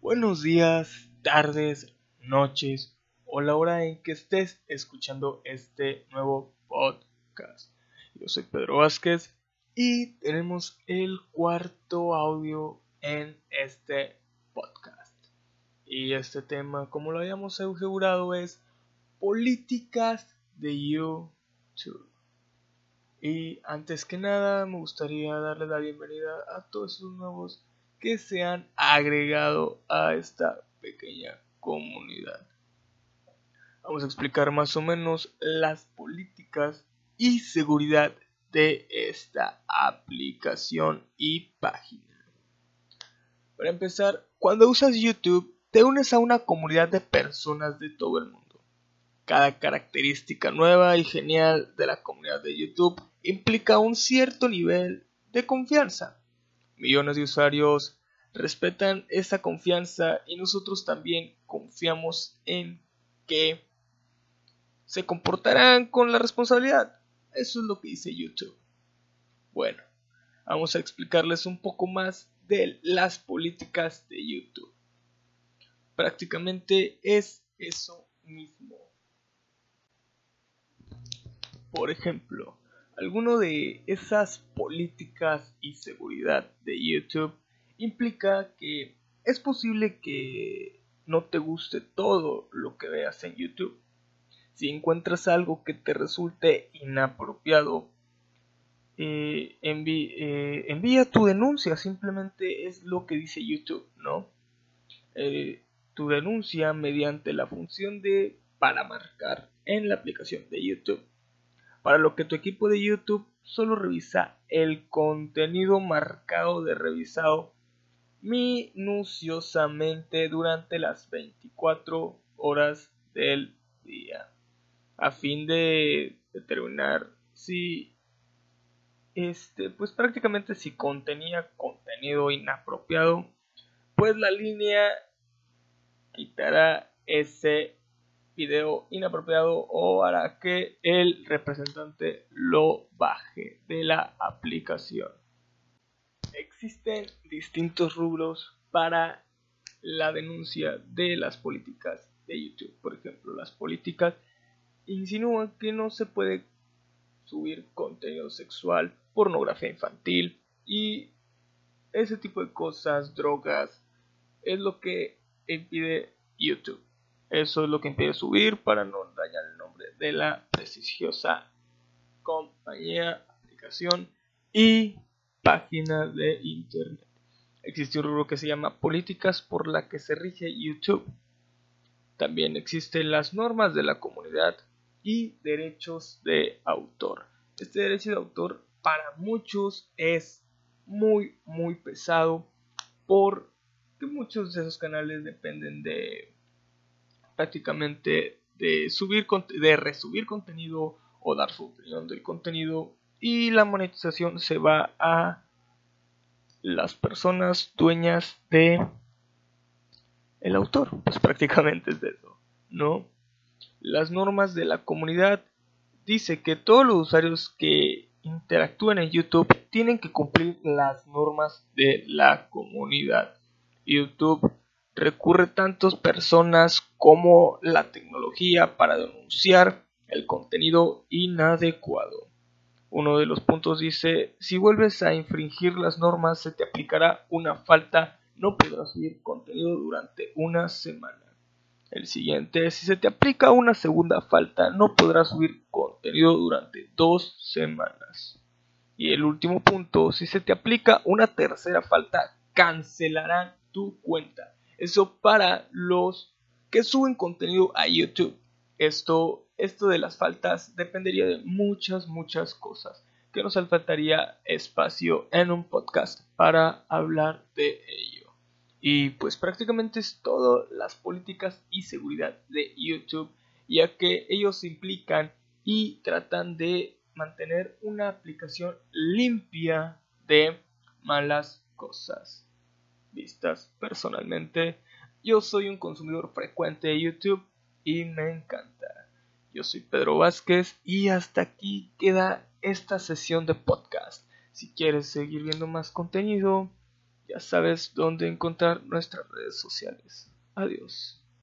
Buenos días, tardes, noches o la hora en que estés escuchando este nuevo podcast. Yo soy Pedro Vázquez y tenemos el cuarto audio en este podcast. Y este tema, como lo habíamos asegurado, es políticas de YouTube. Y antes que nada, me gustaría darle la bienvenida a todos esos nuevos que se han agregado a esta pequeña comunidad. Vamos a explicar más o menos las políticas y seguridad de esta aplicación y página. Para empezar, cuando usas YouTube, te unes a una comunidad de personas de todo el mundo. Cada característica nueva y genial de la comunidad de YouTube implica un cierto nivel de confianza Millones de usuarios respetan esa confianza y nosotros también confiamos en que se comportarán con la responsabilidad. Eso es lo que dice YouTube. Bueno, vamos a explicarles un poco más de las políticas de YouTube. Prácticamente es eso mismo. Por ejemplo, Alguno de esas políticas y seguridad de YouTube implica que es posible que no te guste todo lo que veas en YouTube. Si encuentras algo que te resulte inapropiado, eh, eh, envía tu denuncia, simplemente es lo que dice YouTube, ¿no? Eh, tu denuncia mediante la función de para marcar en la aplicación de YouTube para lo que tu equipo de YouTube solo revisa el contenido marcado de revisado minuciosamente durante las 24 horas del día a fin de determinar si este pues prácticamente si contenía contenido inapropiado pues la línea quitará ese video inapropiado o hará que el representante lo baje de la aplicación. Existen distintos rubros para la denuncia de las políticas de YouTube. Por ejemplo, las políticas insinúan que no se puede subir contenido sexual, pornografía infantil y ese tipo de cosas, drogas, es lo que impide YouTube. Eso es lo que impide subir para no dañar el nombre de la prestigiosa compañía, aplicación y página de internet. Existe un rubro que se llama políticas por la que se rige YouTube. También existen las normas de la comunidad y derechos de autor. Este derecho de autor para muchos es muy muy pesado porque muchos de esos canales dependen de prácticamente de subir de resubir contenido o dar su opinión del contenido y la monetización se va a las personas dueñas de el autor. Pues prácticamente es de eso no las normas de la comunidad. Dice que todos los usuarios que interactúan en YouTube tienen que cumplir las normas de la comunidad. YouTube recurre tantas personas como la tecnología para denunciar el contenido inadecuado. Uno de los puntos dice, si vuelves a infringir las normas se te aplicará una falta, no podrás subir contenido durante una semana. El siguiente, si se te aplica una segunda falta, no podrás subir contenido durante dos semanas. Y el último punto, si se te aplica una tercera falta, cancelarán tu cuenta. Eso para los que suben contenido a YouTube. Esto, esto de las faltas dependería de muchas, muchas cosas. que nos faltaría espacio en un podcast para hablar de ello. Y pues prácticamente es todo las políticas y seguridad de YouTube, ya que ellos implican y tratan de mantener una aplicación limpia de malas cosas. Vistas personalmente, yo soy un consumidor frecuente de YouTube y me encanta. Yo soy Pedro Vázquez y hasta aquí queda esta sesión de podcast. Si quieres seguir viendo más contenido, ya sabes dónde encontrar nuestras redes sociales. Adiós.